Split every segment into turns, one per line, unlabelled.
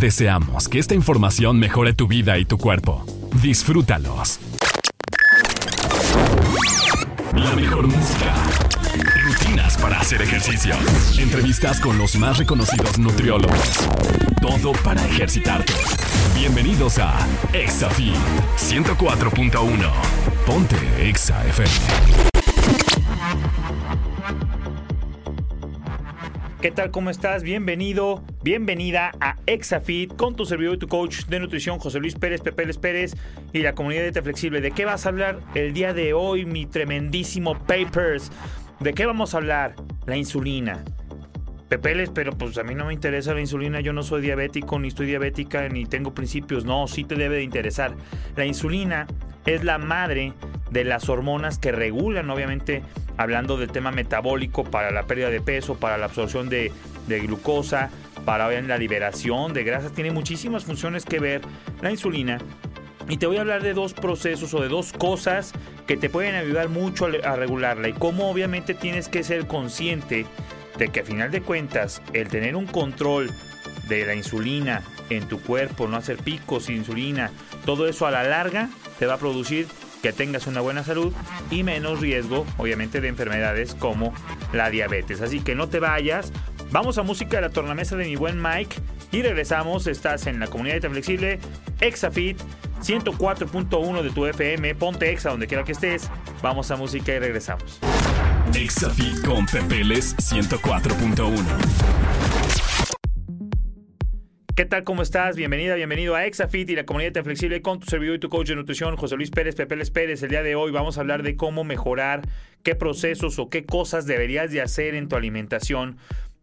Deseamos que esta información mejore tu vida y tu cuerpo. Disfrútalos. La mejor música. Rutinas para hacer ejercicio. Entrevistas con los más reconocidos nutriólogos. Todo para ejercitarte. Bienvenidos a ExaFit 104.1. Ponte Exa FM.
¿Qué tal? ¿Cómo estás? Bienvenido, bienvenida a Exafit con tu servidor y tu coach de nutrición, José Luis Pérez, Pepeles Pérez y la comunidad de Dieta Flexible. ¿De qué vas a hablar el día de hoy, mi tremendísimo Papers? ¿De qué vamos a hablar? La insulina. Pepeles, pero pues a mí no me interesa la insulina, yo no soy diabético, ni estoy diabética, ni tengo principios. No, sí te debe de interesar. La insulina es la madre de las hormonas que regulan, obviamente, hablando del tema metabólico para la pérdida de peso, para la absorción de, glucosa, para la liberación de grasas. Tiene muchísimas funciones que ver la insulina. Y te voy a hablar de dos procesos o de dos cosas que te pueden ayudar mucho a regularla y cómo obviamente tienes que ser consciente de que a final de cuentas el tener un control de la insulina en tu cuerpo, no hacer picos insulina, todo eso a la larga te va a producir que tengas una buena salud y menos riesgo, obviamente, de enfermedades como la diabetes. Así que no te vayas. Vamos a música de la tornamesa de mi buen Mike y regresamos. Estás en la comunidad de flexible, Exafit 104.1 de tu FM. Ponte Exa donde quiera que estés. Vamos a música y regresamos.
Exafit con Pepeles 104.1.
¿Qué tal? ¿Cómo estás? Bienvenida, bienvenido a Exafit y la comunidad flexible con tu servidor y tu coach de nutrición, José Luis Pérez, Pepeles Pérez. El día de hoy vamos a hablar de cómo mejorar, qué procesos o qué cosas deberías de hacer en tu alimentación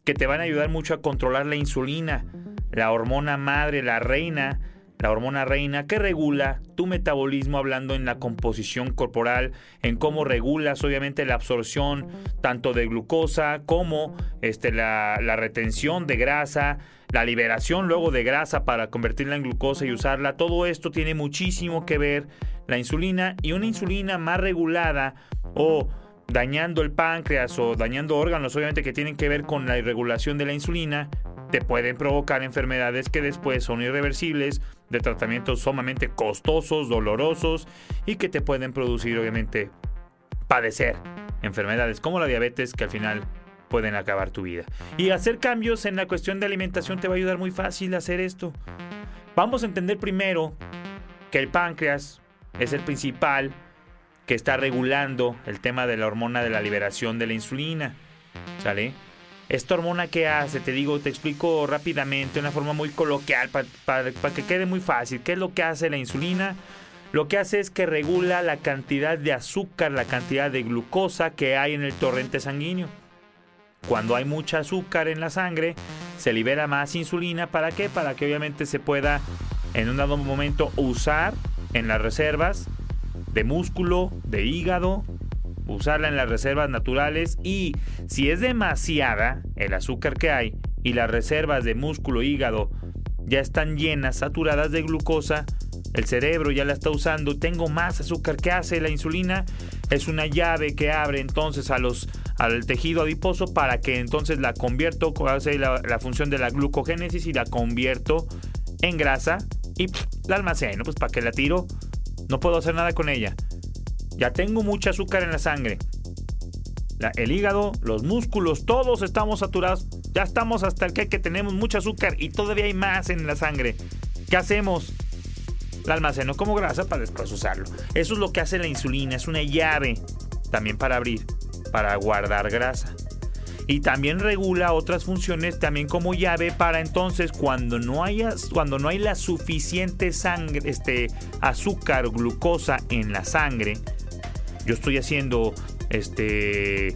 que te van a ayudar mucho a controlar la insulina, la hormona madre, la reina, la hormona reina que regula tu metabolismo hablando en la composición corporal, en cómo regulas obviamente la absorción tanto de glucosa como este, la retención de grasa, la liberación luego de grasa para convertirla en glucosa y usarla. Todo esto tiene muchísimo que ver la insulina y una insulina más regulada o dañando el páncreas o dañando órganos obviamente que tienen que ver con la irregulación de la insulina te pueden provocar enfermedades que después son irreversibles, de tratamientos sumamente costosos, dolorosos y que te pueden producir obviamente padecer enfermedades como la diabetes que al final pueden acabar tu vida. Y hacer cambios en la cuestión de alimentación te va a ayudar muy fácil a hacer esto. Vamos a entender primero que el páncreas es el principal que está regulando el tema de la hormona de la liberación de la insulina. ¿Sale? Esta hormona que hace, te digo, te explico rápidamente, de una forma muy coloquial, para que quede muy fácil. ¿Qué es lo que hace la insulina? Lo que hace es que regula la cantidad de azúcar, la cantidad de glucosa que hay en el torrente sanguíneo. Cuando hay mucha azúcar en la sangre, se libera más insulina. ¿Para qué? Para que obviamente se pueda en un dado momento usar en las reservas de músculo, de hígado, usarla en las reservas naturales y si es demasiada el azúcar que hay y las reservas de músculo, hígado ya están llenas, saturadas de glucosa, el cerebro ya la está usando, tengo más azúcar que hace la insulina, es una llave que abre entonces a los, al tejido adiposo para que entonces la convierto, hace la, la función de la glucogénesis y la convierto en grasa y pff, la almaceno, pues para que la tiro No puedo hacer nada con ella. Ya tengo mucha azúcar en la sangre. El hígado, los músculos, todos estamos saturados. Ya estamos hasta el que, que tenemos mucho azúcar y todavía hay más en la sangre. ¿Qué hacemos? La almaceno como grasa para después usarlo. Eso es lo que hace la insulina. Es una llave también para abrir, para guardar grasa. Y también regula otras funciones también como llave para entonces cuando no haya cuando no hay la suficiente sangre, este azúcar, glucosa en la sangre. Yo estoy haciendo este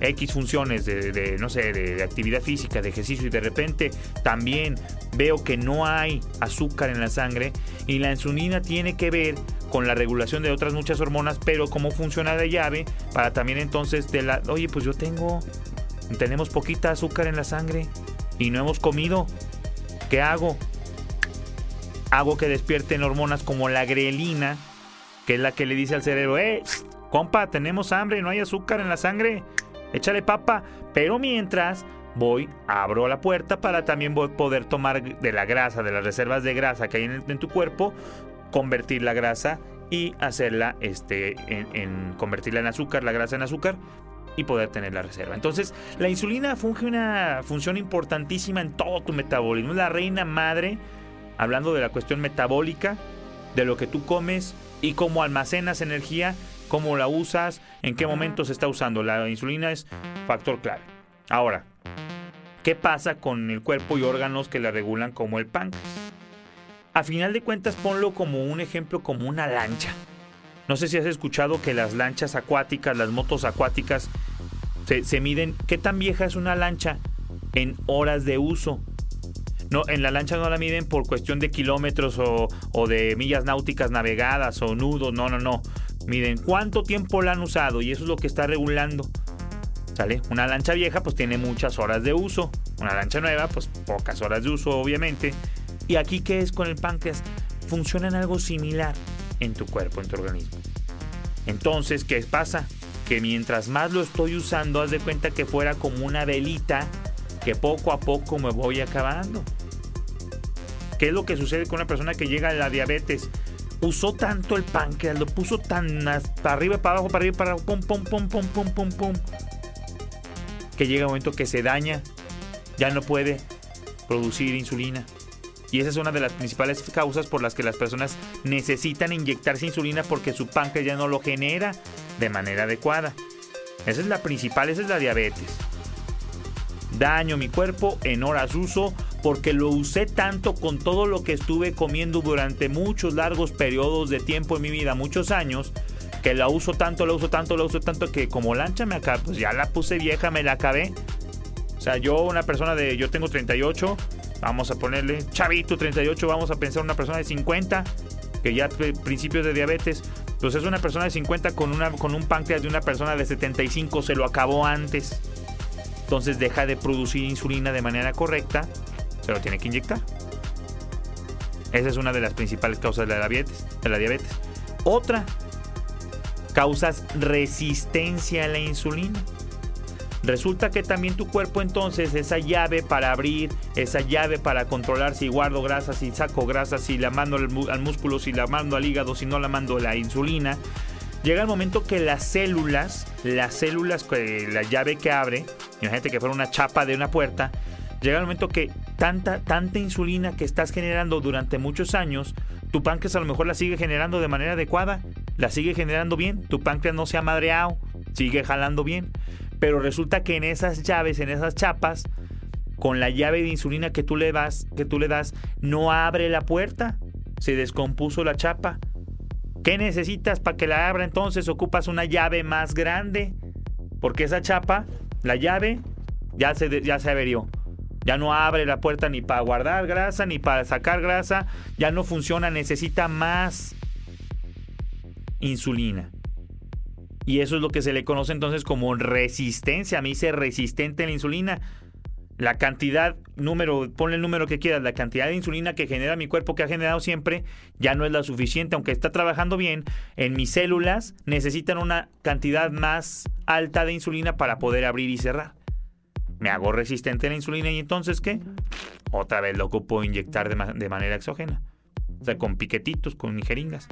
X funciones de, no sé, de, de actividad física, de ejercicio y de repente también veo que no hay azúcar en la sangre y la insulina tiene que ver con la regulación de otras muchas hormonas, pero cómo funciona de llave para también entonces de la, oye, pues yo tengo tenemos poquita azúcar en la sangre y no hemos comido. ¿Qué hago? Hago que despierten hormonas como la grelina, que es la que le dice al cerebro, eh, compa, tenemos hambre, no hay azúcar en la sangre, échale papa. Pero mientras voy, abro la puerta para también poder tomar de la grasa, de las reservas de grasa que hay en, en tu cuerpo, convertir la grasa y hacerla, este, en, en- convertirla en azúcar, la grasa en azúcar y poder tener la reserva. Entonces, la insulina funge una función importantísima en todo tu metabolismo. Es la reina madre, hablando de la cuestión metabólica, de lo que tú comes y cómo almacenas energía, cómo la usas, en qué momento se está usando. La insulina es factor clave. Ahora, ¿qué pasa con el cuerpo y órganos que la regulan como el páncreas? A final de cuentas, ponlo como un ejemplo, como una lancha. No sé si has escuchado que las lanchas acuáticas, las motos acuáticas, se, miden. ¿Qué tan vieja es una lancha? En horas de uso. No, en la lancha no la miden por cuestión de kilómetros o, o de millas náuticas navegadas o nudos. No, no, no. Miden cuánto tiempo la han usado y eso es lo que está regulando. ¿Sale? Una lancha vieja pues tiene muchas horas de uso. Una lancha nueva pues pocas horas de uso obviamente. ¿Y aquí qué es con el páncreas? Funciona en algo similar en tu cuerpo, en tu organismo. Entonces, ¿qué pasa? Que mientras más lo estoy usando, haz de cuenta que fuera como una velita que poco a poco me voy acabando. ¿Qué es lo que sucede con una persona que llega a la diabetes? Usó tanto el páncreas, lo puso tan para arriba, para abajo, para arriba, para abajo, pum, pum, pum, pum, pum, pum, pum, que llega un momento que se daña, ya no puede producir insulina. Y esa es una de las principales causas por las que las personas necesitan inyectarse insulina porque su páncreas ya no lo genera de manera adecuada. Esa es la principal, esa es la diabetes. Daño mi cuerpo en horas uso porque lo usé tanto con todo lo que estuve comiendo durante muchos largos periodos de tiempo en mi vida, muchos años, que la uso tanto, la uso tanto, la uso tanto que como lancha me pues ya la puse vieja, me la acabé. O sea, yo una persona de, yo tengo 38, vamos a ponerle, chavito 38, vamos a pensar una persona de 50, que ya principios de diabetes, pues es una persona de 50 con, una, con un páncreas de una persona de 75, se lo acabó antes. Entonces deja de producir insulina de manera correcta, se lo tiene que inyectar. Esa es una de las principales causas de la diabetes. De la diabetes. Otra, causas resistencia a la insulina. Resulta que también tu cuerpo entonces, esa llave para abrir, esa llave para controlar si guardo grasa, si saco grasa, si la mando al, músculo, si la mando al hígado, si no la mando la insulina, llega el momento que las células, las células, la llave que abre, imagínate que fuera una chapa de una puerta, llega el momento que tanta, tanta insulina que estás generando durante muchos años, tu páncreas a lo mejor la sigue generando de manera adecuada, la sigue generando bien, tu páncreas no se ha madreado, sigue jalando bien, pero resulta que en esas llaves, en esas chapas, con la llave de insulina que tú le das, que tú le das, no abre la puerta, se descompuso la chapa. ¿Qué necesitas para que la abra entonces? Ocupas una llave más grande, porque esa chapa, la llave, ya se, ya se averió. Ya no abre la puerta ni para guardar grasa, ni para sacar grasa. Ya no funciona, necesita más insulina. Y eso es lo que se le conoce entonces como resistencia. Me dice resistente a la insulina. La cantidad, número, ponle el número que quieras, la cantidad de insulina que genera mi cuerpo, que ha generado siempre, ya no es la suficiente. Aunque está trabajando bien, en mis células necesitan una cantidad más alta de insulina para poder abrir y cerrar. Me hago resistente a la insulina y entonces, ¿qué? Otra vez lo ocupo inyectar de, ma- de manera exógena. O sea, con piquetitos, con jeringas.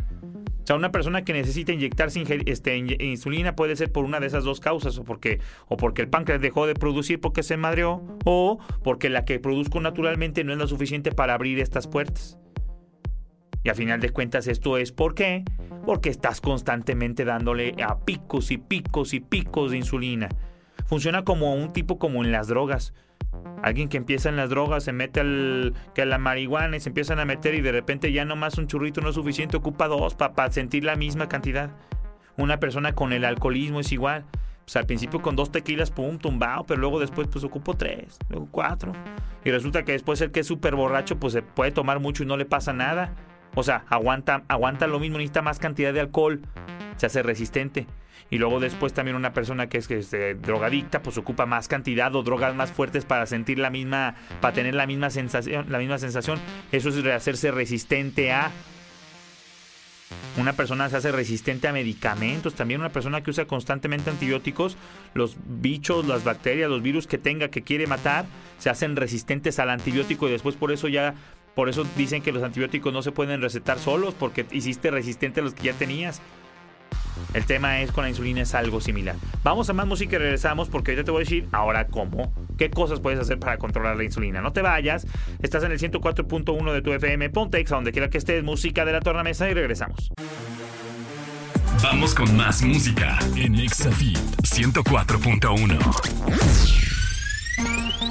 O sea, una persona que necesita inyectarse este, insulina puede ser por una de esas dos causas, o porque, o porque el páncreas dejó de producir porque se madreó, o porque la que produzco naturalmente no es lo suficiente para abrir estas puertas. Y a final de cuentas esto es ¿por qué? Porque estás constantemente dándole a picos y picos y picos de insulina. Funciona como un tipo como en las drogas. Alguien que empieza en las drogas se mete al que a la marihuana y se empiezan a meter y de repente ya nomás un churrito no es suficiente, ocupa dos para sentir la misma cantidad. Una persona con el alcoholismo es igual. Pues al principio con dos tequilas, pum, tumbado, pero luego después pues ocupo tres, luego cuatro. Y resulta que después el que es súper borracho pues se puede tomar mucho y no le pasa nada. O sea, aguanta, aguanta lo mismo, necesita más cantidad de alcohol, se hace resistente. Y luego después también una persona que es, que es, eh, drogadicta, pues ocupa más cantidad o drogas más fuertes para sentir la misma, para tener la misma sensación, la misma sensación. Eso es hacerse resistente a. Una persona se hace resistente a medicamentos. También una persona que usa constantemente antibióticos, los bichos, las bacterias, los virus que tenga que quiere matar, se hacen resistentes al antibiótico y después por eso ya por eso dicen que los antibióticos no se pueden recetar solos porque hiciste resistente a los que ya tenías. El tema es con la insulina es algo similar. Vamos a más música y regresamos porque ahorita te voy a decir ahora cómo, qué cosas puedes hacer para controlar la insulina. No te vayas, estás en el 104.1 de tu FM, ponte a donde quiera que estés, música de la tornamesa y regresamos.
Vamos con más música en Exafit 104.1.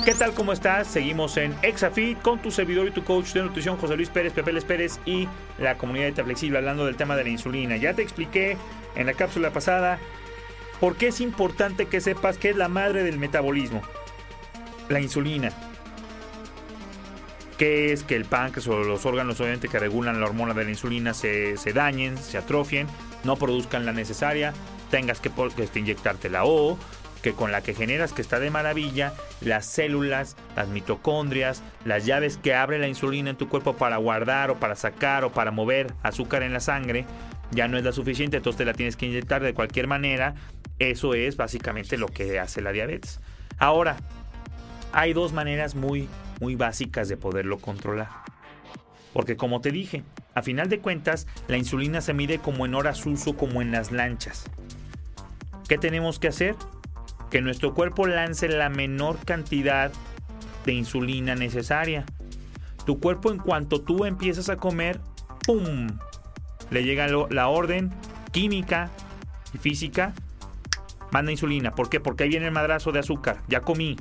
¿Qué tal? ¿Cómo estás? Seguimos en Exafit con tu servidor y tu coach de nutrición, José Luis Pérez, Pepeles Pérez y la comunidad de Flexible hablando del tema de la insulina. Ya te expliqué en la cápsula pasada por qué es importante que sepas que es la madre del metabolismo. La insulina. Que es que el páncreas o los órganos obviamente que regulan la hormona de la insulina se, se dañen, se atrofien, no produzcan la necesaria, tengas que, que este, inyectártela o que con la que generas que está de maravilla, las células, las mitocondrias, las llaves que abre la insulina en tu cuerpo para guardar o para sacar o para mover azúcar en la sangre, ya no es la suficiente, entonces te la tienes que inyectar de cualquier manera. Eso es básicamente lo que hace la diabetes. Ahora, hay dos maneras muy, muy básicas de poderlo controlar. Porque como te dije, a final de cuentas, la insulina se mide como en horas uso, como en las lanchas. ¿Qué tenemos que hacer? Que nuestro cuerpo lance la menor cantidad de insulina necesaria. Tu cuerpo en cuanto tú empiezas a comer, ¡pum! Le llega la orden química y física, manda insulina. ¿Por qué? Porque ahí viene el madrazo de azúcar. Ya comí.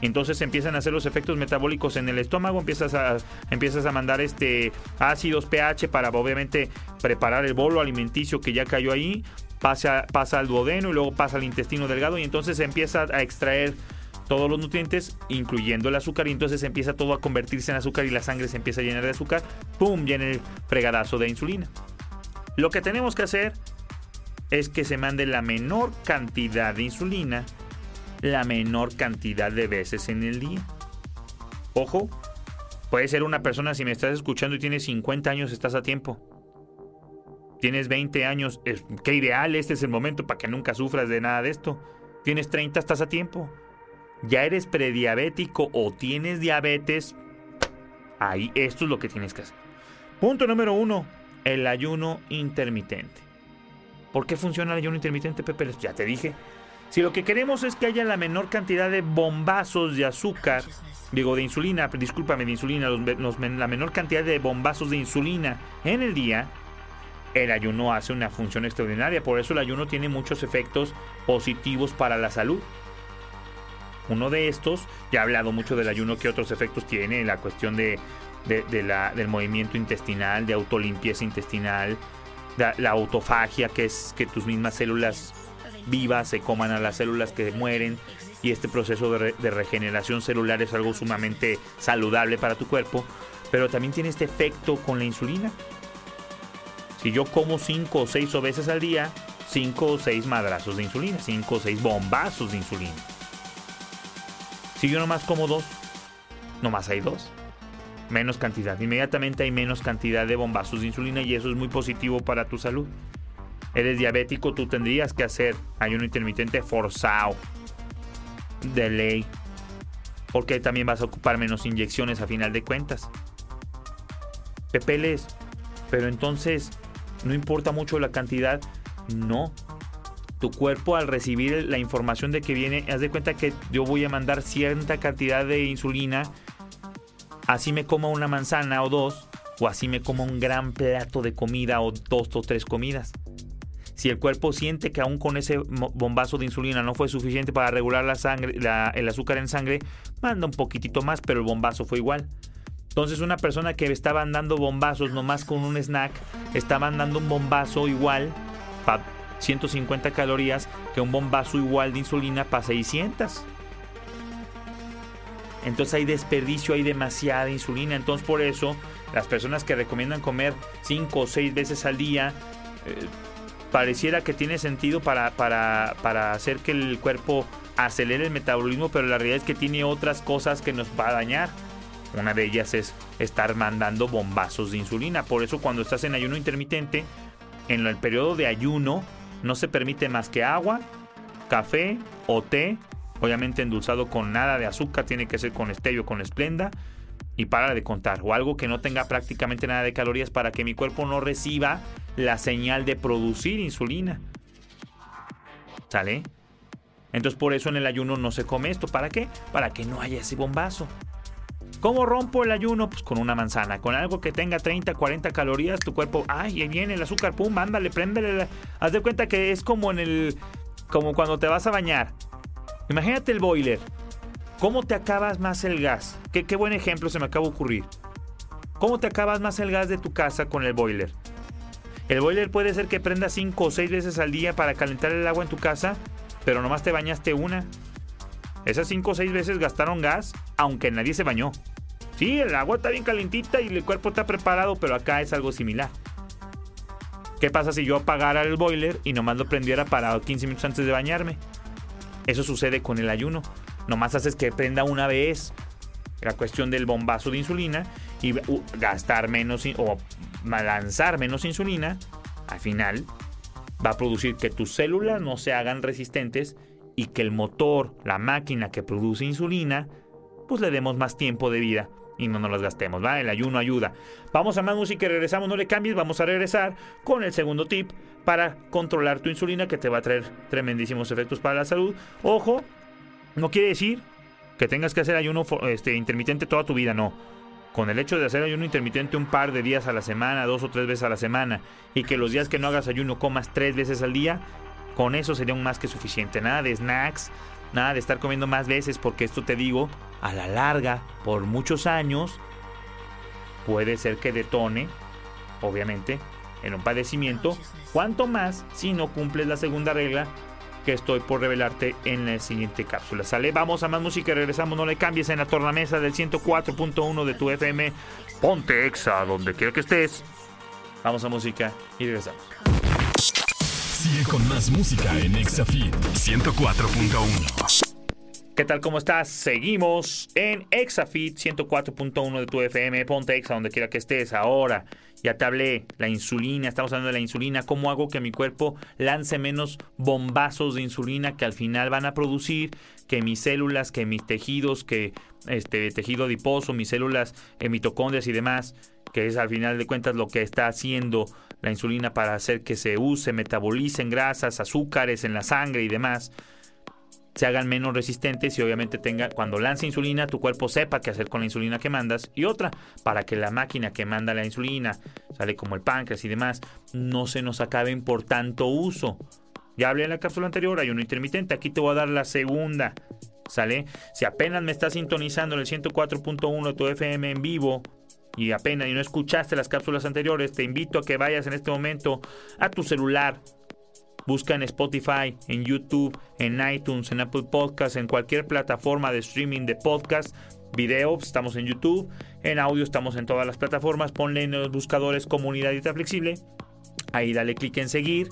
Entonces empiezan a hacer los efectos metabólicos en el estómago, empiezas a, empiezas a mandar este ácidos pH para obviamente preparar el bolo alimenticio que ya cayó ahí, pasa, pasa al duodeno y luego pasa al intestino delgado y entonces empieza a extraer todos los nutrientes, incluyendo el azúcar, y entonces empieza todo a convertirse en azúcar y la sangre se empieza a llenar de azúcar, ¡pum! Viene el fregadazo de insulina. Lo que tenemos que hacer es que se mande la menor cantidad de insulina la menor cantidad de veces en el día. Ojo, puede ser una persona, si me estás escuchando y tienes 50 años, estás a tiempo. Tienes 20 años, qué ideal, este es el momento para que nunca sufras de nada de esto. Tienes 30, estás a tiempo. Ya eres prediabético o tienes diabetes, ahí esto es lo que tienes que hacer. Punto número uno, el ayuno intermitente. ¿Por qué funciona el ayuno intermitente, Pepe? Ya te dije. Si lo que queremos es que haya la menor cantidad de bombazos de azúcar, digo de insulina, discúlpame, de insulina, la menor cantidad de bombazos de insulina en el día, el ayuno hace una función extraordinaria. Por eso el ayuno tiene muchos efectos positivos para la salud. Uno de estos, ya he hablado mucho del ayuno, que otros efectos tiene, la cuestión de, de- de del movimiento intestinal, de autolimpieza intestinal, la, la autofagia, que es que tus mismas células vivas se coman a las células que mueren y este proceso de, de regeneración celular es algo sumamente saludable para tu cuerpo, pero también tiene este efecto con la insulina. Si yo como 5 o 6 veces al día, 5 o 6 madrazos de insulina, 5 o 6 bombazos de insulina. Si yo nomás como 2, nomás hay 2. Menos cantidad. Inmediatamente hay menos cantidad de bombazos de insulina y eso es muy positivo para tu salud. Eres diabético, tú tendrías que hacer ayuno intermitente forzado. De ley. Porque también vas a ocupar menos inyecciones a final de cuentas. Pepeles. Pero entonces, no importa mucho la cantidad, no. Tu cuerpo al recibir la información de que viene, haz de cuenta que yo voy a mandar cierta cantidad de insulina, así me como una manzana o dos, o así me como un gran plato de comida o dos o tres comidas. Si el cuerpo siente que aún con ese bombazo de insulina no fue suficiente para regular la sangre, el azúcar en sangre, manda un poquitito más, pero el bombazo fue igual. Entonces una persona que estaba dando bombazos nomás con un snack, estaba dando un bombazo igual para 150 calorías que un bombazo igual de insulina para 600. Entonces hay desperdicio, hay demasiada insulina. Entonces por eso las personas que recomiendan comer 5 o 6 veces al día, eh, pareciera que tiene sentido para, para, hacer que el cuerpo acelere el metabolismo, pero la realidad es que tiene otras cosas que nos va a dañar. Una de ellas es estar mandando bombazos de insulina. Por eso cuando estás en ayuno intermitente, en el periodo de ayuno no se permite más que agua, café o té, obviamente endulzado con nada de azúcar, tiene que ser con stevio, con esplenda y para de contar. O algo que no tenga prácticamente nada de calorías para que mi cuerpo no reciba la señal de producir insulina. ¿Sale? Entonces por eso en el ayuno no se come esto. ¿Para qué? Para que no haya ese bombazo. ¿Cómo rompo el ayuno? Pues con una manzana, con algo que tenga 30, 40 calorías, tu cuerpo, ay, ahí viene el azúcar, pum, ándale, préndele. Haz de cuenta que es como en el, como cuando te vas a bañar. Imagínate el boiler. ¿Cómo te acabas más el gas? Qué, qué buen ejemplo se me acaba de ocurrir. ¿Cómo te acabas más el gas de tu casa con el boiler? El boiler puede ser que prenda 5 o 6 veces al día para calentar el agua en tu casa, pero nomás te bañaste una. Esas 5 o 6 veces gastaron gas, aunque nadie se bañó. Sí, el agua está bien calentita y el cuerpo está preparado, pero acá es algo similar. ¿Qué pasa si yo apagara el boiler y nomás lo prendiera para 15 minutos antes de bañarme? Eso sucede con el ayuno nomás haces que prenda una vez la cuestión del bombazo de insulina y gastar menos o lanzar menos insulina, al final va a producir que tus células no se hagan resistentes y que el motor, la máquina que produce insulina, pues le demos más tiempo de vida y no nos las gastemos, ¿va? El ayuno ayuda. Vamos a más música y regresamos, no le cambies, vamos a regresar con el segundo tip para controlar tu insulina que te va a traer tremendísimos efectos para la salud. Ojo, no quiere decir que tengas que hacer ayuno este, intermitente toda tu vida, no. Con el hecho de hacer ayuno intermitente un par de días a la semana, dos o tres veces a la semana, y que los días que no hagas ayuno comas tres veces al día, con eso sería un más que suficiente. Nada de snacks, nada de estar comiendo más veces, porque esto te digo, a la larga, por muchos años, puede ser que detone, obviamente, en un padecimiento, cuanto más si no cumples la segunda regla que estoy por revelarte en la siguiente cápsula. Sale, vamos a más música regresamos. No le cambies en la tornamesa del 104.1 de tu FM. Ponte Exa donde quiera que estés. Vamos a música y regresamos.
Sigue con más música en Exafit 104.1.
¿Qué tal? ¿Cómo estás? Seguimos en Exafit 104.1 de tu FM. Ponte Exa donde quiera que estés ahora. Ya te hablé, la insulina, estamos hablando de la insulina. ¿Cómo hago que mi cuerpo lance menos bombazos de insulina que al final van a producir que mis células, que mis tejidos, que este tejido adiposo, mis células mitocondrias y demás, que es al final de cuentas lo que está haciendo la insulina para hacer que se use, metabolicen grasas, azúcares en la sangre y demás? Se hagan menos resistentes y obviamente tenga, cuando lance insulina, tu cuerpo sepa qué hacer con la insulina que mandas. Y otra, para que la máquina que manda la insulina, sale como el páncreas y demás, no se nos acaben por tanto uso. Ya hablé en la cápsula anterior, hay uno intermitente, aquí te voy a dar la segunda. ¿Sale? Si apenas me estás sintonizando en el 104.1 de tu FM en vivo, y apenas y no escuchaste las cápsulas anteriores, te invito a que vayas en este momento a tu celular, Busca en Spotify, en YouTube, en iTunes, en Apple Podcasts, en cualquier plataforma de streaming de podcast, video, estamos en YouTube, en audio estamos en todas las plataformas, ponle en los buscadores Comunidad Dieta Flexible, ahí dale clic en seguir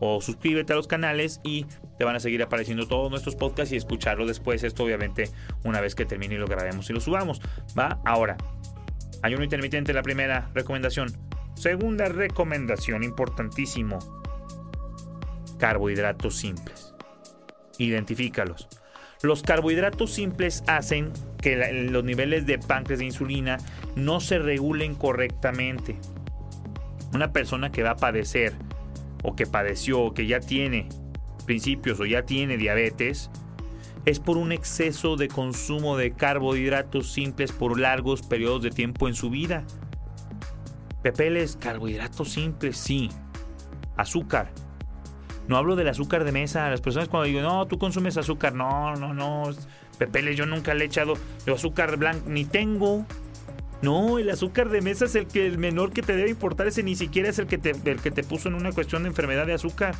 o suscríbete a los canales y te van a seguir apareciendo todos nuestros podcasts y escucharlo después, esto obviamente una vez que termine y lo grabemos y lo subamos, ¿va? Ahora, ayuno intermitente, la primera recomendación. Segunda recomendación, importantísimo carbohidratos simples. Identifícalos. Los carbohidratos simples hacen que los niveles de páncreas de insulina no se regulen correctamente. Una persona que va a padecer o que padeció o que ya tiene principios o ya tiene diabetes es por un exceso de consumo de carbohidratos simples por largos periodos de tiempo en su vida. Pepeles, carbohidratos simples, sí. Azúcar. No hablo del azúcar de mesa. Las personas cuando digo, no, tú consumes azúcar. No, no, no. Pepeles, yo nunca le he echado de azúcar blanco. Ni tengo. No, el azúcar de mesa es el que el menor que te debe importar. Ese ni siquiera es el que te, el que te puso en una cuestión de enfermedad de azúcar.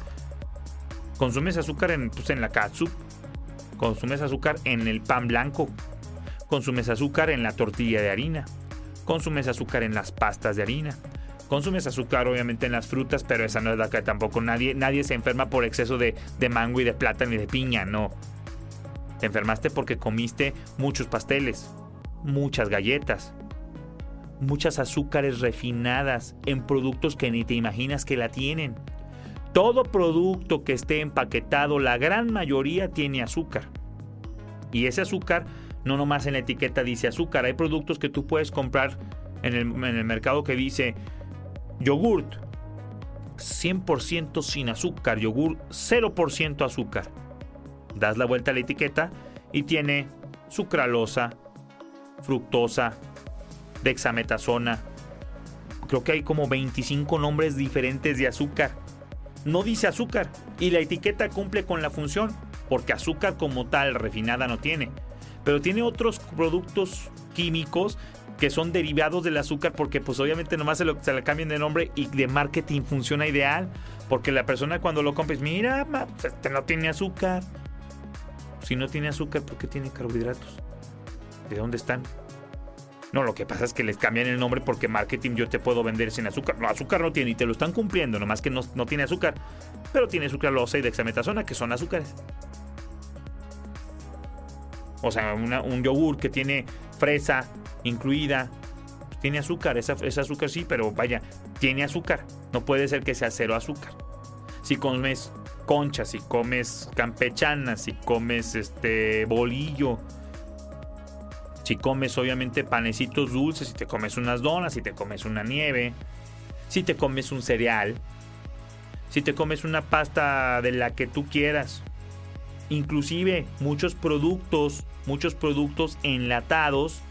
Consumes azúcar en, pues, en la catsup. Consumes azúcar en el pan blanco. Consumes azúcar en la tortilla de harina. Consumes azúcar en las pastas de harina. Consumes azúcar obviamente en las frutas, pero esa no es la que tampoco nadie, nadie se enferma por exceso de, de mango y de plátano y de piña, no. Te enfermaste porque comiste muchos pasteles, muchas galletas, muchas azúcares refinadas en productos que ni te imaginas que la tienen. Todo producto que esté empaquetado, la gran mayoría tiene azúcar. Y ese azúcar no nomás en la etiqueta dice azúcar, hay productos que tú puedes comprar en el, en el mercado que dice yogurt 100% sin azúcar, yogur 0% azúcar. Das la vuelta a la etiqueta y tiene sucralosa, fructosa, dexametasona. Creo que hay como 25 nombres diferentes de azúcar. No dice azúcar y la etiqueta cumple con la función, porque azúcar como tal refinada no tiene. Pero tiene otros productos químicos que son derivados del azúcar porque pues obviamente nomás se, lo, cambian de nombre y de marketing funciona ideal. Porque la persona cuando lo compres, mira, este no tiene azúcar. Si no tiene azúcar, ¿por qué tiene carbohidratos? ¿De dónde están? No, lo que pasa es que les cambian el nombre porque marketing yo te puedo vender sin azúcar. No, azúcar no tiene y te lo están cumpliendo, nomás que no, no tiene azúcar. Pero tiene sucralosa y dexametasona, que son azúcares. O sea, un yogur que tiene fresa incluida. Tiene azúcar, esa, azúcar sí, pero vaya, tiene azúcar. No puede ser que sea cero azúcar. Si comes conchas, si comes campechana, si comes este bolillo, si comes obviamente panecitos dulces, si te comes unas donas, si te comes una nieve, si te comes un cereal, si te comes una pasta de la que tú quieras. Inclusive muchos productos, muchos productos enlatados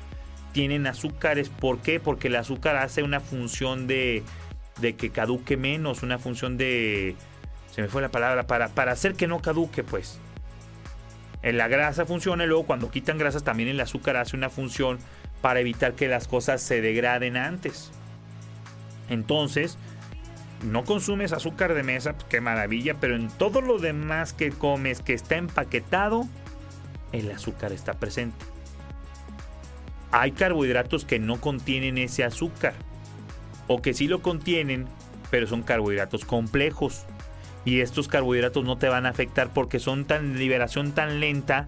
tienen azúcares. ¿Por qué? Porque el azúcar hace una función de, que caduque menos, una función de... Se me fue la palabra, para, para hacer que no caduque, pues. En la grasa funciona y luego cuando quitan grasas también el azúcar hace una función para evitar que las cosas se degraden antes. Entonces, no consumes azúcar de mesa, pues, qué maravilla, pero en todo lo demás que comes que está empaquetado, el azúcar está presente. Hay carbohidratos que no contienen ese azúcar o que sí lo contienen, pero son carbohidratos complejos. Y estos carbohidratos no te van a afectar porque son tan liberación tan lenta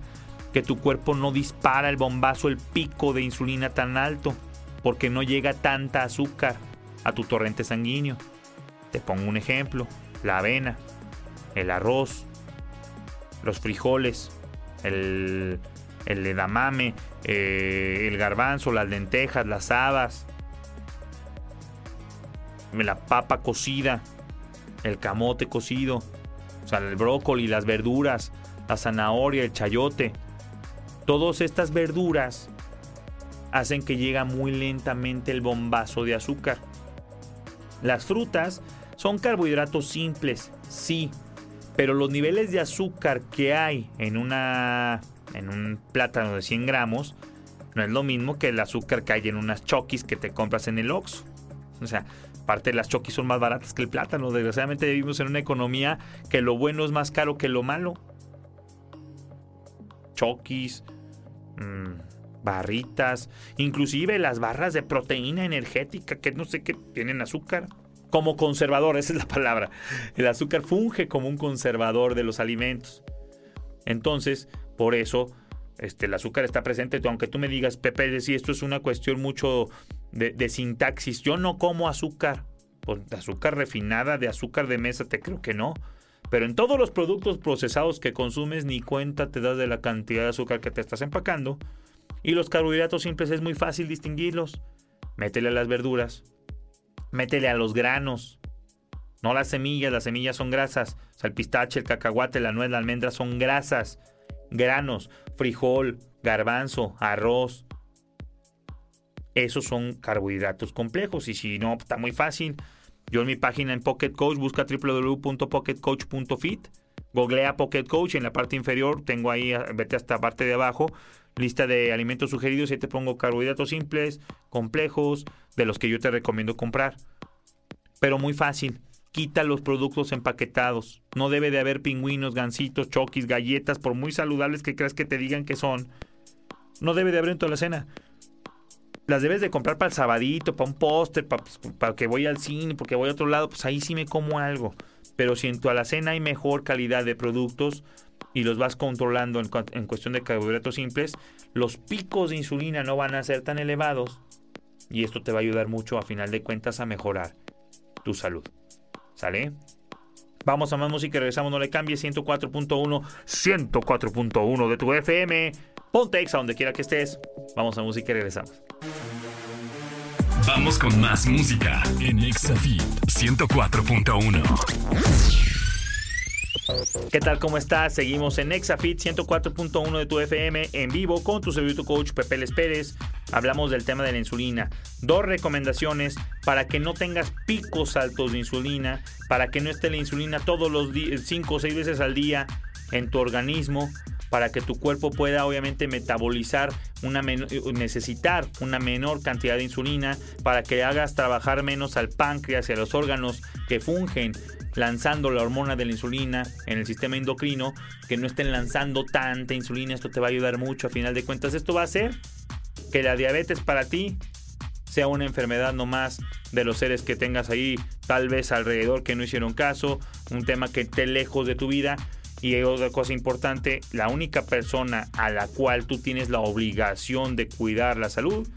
que tu cuerpo no dispara el bombazo, el pico de insulina tan alto, porque no llega tanta azúcar a tu torrente sanguíneo. Te pongo un ejemplo, la avena, el arroz, los frijoles, el, el edamame, eh, el garbanzo, las lentejas, las habas, la papa cocida, el camote cocido, o sea, el brócoli, las verduras, la zanahoria, el chayote. Todas estas verduras hacen que llega muy lentamente el bombazo de azúcar. Las frutas son carbohidratos simples, sí, pero los niveles de azúcar que hay en, una, en un plátano de 100 gramos no es lo mismo que el azúcar que hay en unas chokis que te compras en el Oxxo. O sea, parte de las chokis son más baratas que el plátano. Desgraciadamente vivimos en una economía que lo bueno es más caro que lo malo. Chokis, mmm, barritas, inclusive las barras de proteína energética que no sé qué tienen azúcar como conservador, esa es la palabra. El azúcar funge como un conservador de los alimentos. Entonces, por eso, este, el azúcar está presente. Aunque tú me digas, Pepe, si esto es una cuestión mucho de, sintaxis, yo no como azúcar. Pues, de azúcar refinada, de azúcar de mesa, te creo que no. Pero en todos los productos procesados que consumes, ni cuenta te das de la cantidad de azúcar que te estás empacando. Y los carbohidratos simples es muy fácil distinguirlos. Métele a las verduras, Métele a los granos. No las semillas, las semillas son grasas. O sea, el pistache, el cacahuate, la nuez, la almendra son grasas. Granos, frijol, garbanzo, arroz. Esos son carbohidratos complejos. Y si no, está muy fácil. Yo en mi página en Pocket Coach busca www.pocketcoach.fit. Googlea Pocket Coach. En la parte inferior tengo ahí, vete hasta la parte de abajo, lista de alimentos sugeridos. Y te pongo carbohidratos simples, complejos, de los que yo te recomiendo comprar. Pero muy fácil. Quita los productos empaquetados. No debe de haber pingüinos, gansitos, choquis, galletas, por muy saludables que creas que te digan que son. No debe de haber en toda la cena las debes de comprar para el sabadito, para un póster, para, pues, para, que voy al cine, porque voy a otro lado, pues ahí sí me como algo. Pero si en tu alacena hay mejor calidad de productos y los vas controlando en, en cuestión de carbohidratos simples, los picos de insulina no van a ser tan elevados y esto te va a ayudar mucho a final de cuentas a mejorar tu salud. ¿Sale? Vamos a más música y regresamos, no le cambies 104.1, 104.1 de tu FM. Ponte ex a donde quiera que estés. Vamos a música y regresamos.
Vamos con más música en Exafit 104.1.
¿Qué tal? ¿Cómo estás? Seguimos en Exafit 104.1 de tu FM en vivo con tu servicio coach Pepe Les Pérez. Hablamos del tema de la insulina. Dos recomendaciones para que no tengas picos altos de insulina, para que no esté la insulina todos los 5 o 6 veces al día en tu organismo para que tu cuerpo pueda obviamente metabolizar una necesitar una menor cantidad de insulina para que hagas trabajar menos al páncreas y a los órganos que fungen lanzando la hormona de la insulina en el sistema endocrino, que no estén lanzando tanta insulina, esto te va a ayudar mucho a final de cuentas. Esto va a hacer que la diabetes para ti sea una enfermedad no más de los seres que tengas ahí, tal vez alrededor que no hicieron caso, un tema que esté lejos de tu vida y otra cosa importante, la única persona a la cual tú tienes la obligación de cuidar la salud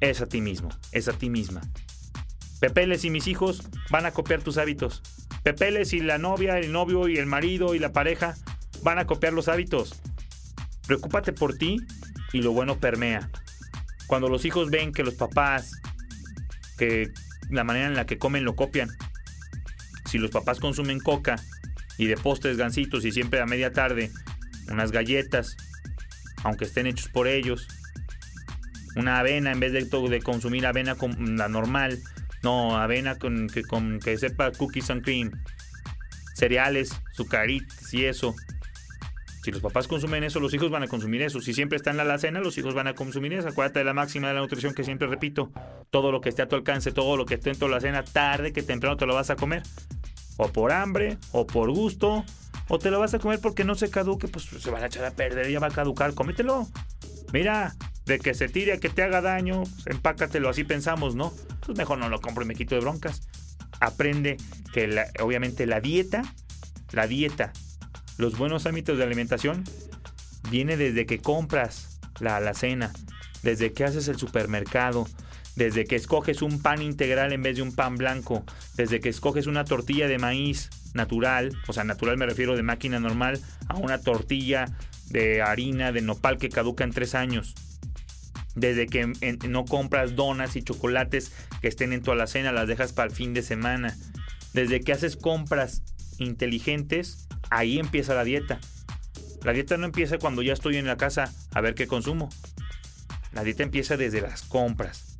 es a ti mismo, es a ti misma. Pepeles y mis hijos van a copiar tus hábitos. Pepeles y la novia, el novio y el marido y la pareja van a copiar los hábitos. Preocúpate por ti y lo bueno permea. Cuando los hijos ven que los papás, que la manera en la que comen lo copian. Si los papás consumen coca y de postres gancitos y siempre a media tarde unas galletas, aunque estén hechos por ellos. Una avena en vez de, de consumir avena con la normal, no, avena con que, con que sepa cookies and cream, cereales, sucaritas y eso. Si los papás consumen eso, los hijos van a consumir eso. Si siempre está en la alacena, los hijos van a consumir eso. Acuérdate de la máxima de la nutrición que siempre repito. Todo lo que esté a tu alcance, todo lo que esté en tu alacena, tarde que temprano te lo vas a comer o por hambre, o por gusto, o te lo vas a comer porque no se caduque, pues se van a echar a perder, ya va a caducar, cómetelo. Mira, de que se tire que te haga daño, pues, empácatelo, así pensamos, ¿no? Pues mejor no lo compro y me quito de broncas. Aprende que obviamente la dieta, la dieta, los buenos hábitos de alimentación, viene desde que compras la alacena, desde que haces el supermercado, desde que escoges un pan integral en vez de un pan blanco, desde que escoges una tortilla de maíz natural, o sea, natural me refiero de máquina normal, a una tortilla de harina de nopal que caduca en tres años. Desde que no compras donas y chocolates que estén en tu alacena, las dejas para el fin de semana. Desde que haces compras inteligentes, ahí empieza la dieta. La dieta no empieza cuando ya estoy en la casa a ver qué consumo. La dieta empieza desde las compras.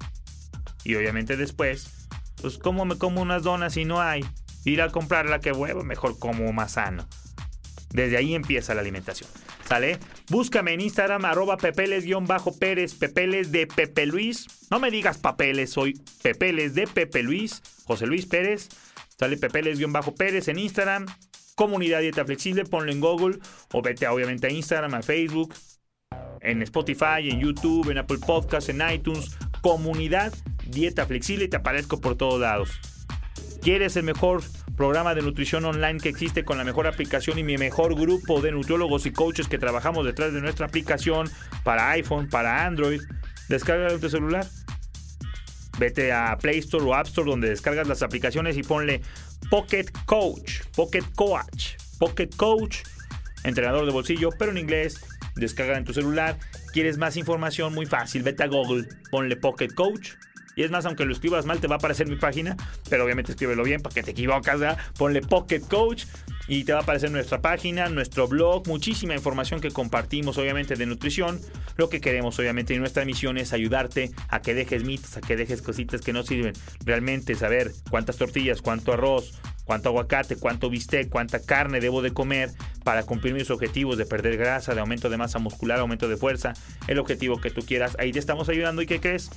Y obviamente después, pues ¿cómo me como unas donas si no hay? Ir a comprar la que huevo, mejor como más sano. Desde ahí empieza la alimentación. ¿Sale? Búscame en Instagram, arroba pepeles-pérez, pepeles de Pepe Luis. No me digas papeles, soy pepeles de Pepe Luis, José Luis Pérez. Sale pepeles-pérez en Instagram. Comunidad Dieta Flexible, ponlo en Google o vete obviamente a Instagram, a Facebook, en Spotify, en YouTube, en Apple Podcasts, en iTunes. Comunidad Dieta Flexible y te aparezco por todos lados. ¿Quieres el mejor programa de nutrición online que existe con la mejor aplicación y mi mejor grupo de nutriólogos y coaches que trabajamos detrás de nuestra aplicación para iPhone, para Android? Descarga tu celular. Vete a Play Store o App Store donde descargas las aplicaciones y ponle Pocket Coach, Pocket Coach, Pocket Coach, entrenador de bolsillo, pero en inglés. Descarga en tu celular. ¿Quieres más información? Muy fácil. Vete a Google, ponle Pocket Coach Y es más, aunque lo escribas mal, te va a aparecer mi página, pero obviamente escríbelo bien para que te equivocas, ¿verdad? Ponle Pocket Coach y te va a aparecer nuestra página, nuestro blog, muchísima información que compartimos, obviamente, de nutrición. Lo que queremos, obviamente, y nuestra misión es ayudarte a que dejes mitos, a que dejes cositas que no sirven. Realmente saber cuántas tortillas, cuánto arroz, cuánto aguacate, cuánto bistec, cuánta carne debo de comer para cumplir mis objetivos de perder grasa, de aumento de masa muscular, aumento de fuerza, el objetivo que tú quieras. Ahí te estamos ayudando y ¿qué crees?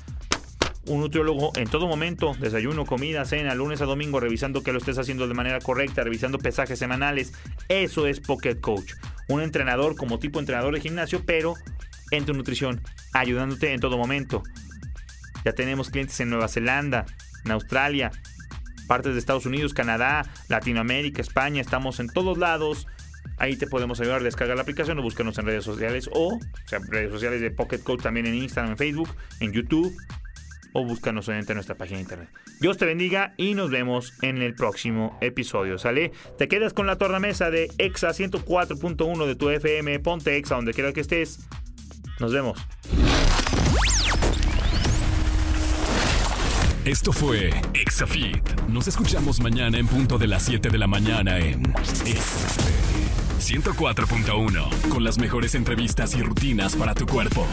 Un nutriólogo en todo momento, desayuno, comida, cena, lunes a domingo, revisando que lo estés haciendo de manera correcta, revisando pesajes semanales. Eso es Pocket Coach. Un entrenador como tipo entrenador de gimnasio, pero en tu nutrición, ayudándote en todo momento. Ya tenemos clientes en Nueva Zelanda, en Australia, partes de Estados Unidos, Canadá, Latinoamérica, España, estamos en todos lados. Ahí te podemos ayudar a descargar la aplicación o búscanos en redes sociales o, redes sociales de Pocket Coach también en Instagram, en Facebook, en YouTube o búscanos en nuestra página de internet. Dios te bendiga y nos vemos en el próximo episodio. ¿Sale? Te quedas con la tornamesa de EXA 104.1 de tu FM. Ponte EXA donde quiera que estés. Nos vemos.
Esto fue Exafit. Nos escuchamos mañana en punto de las 7 de la mañana en Exa 104.1 con las mejores entrevistas y rutinas para tu cuerpo.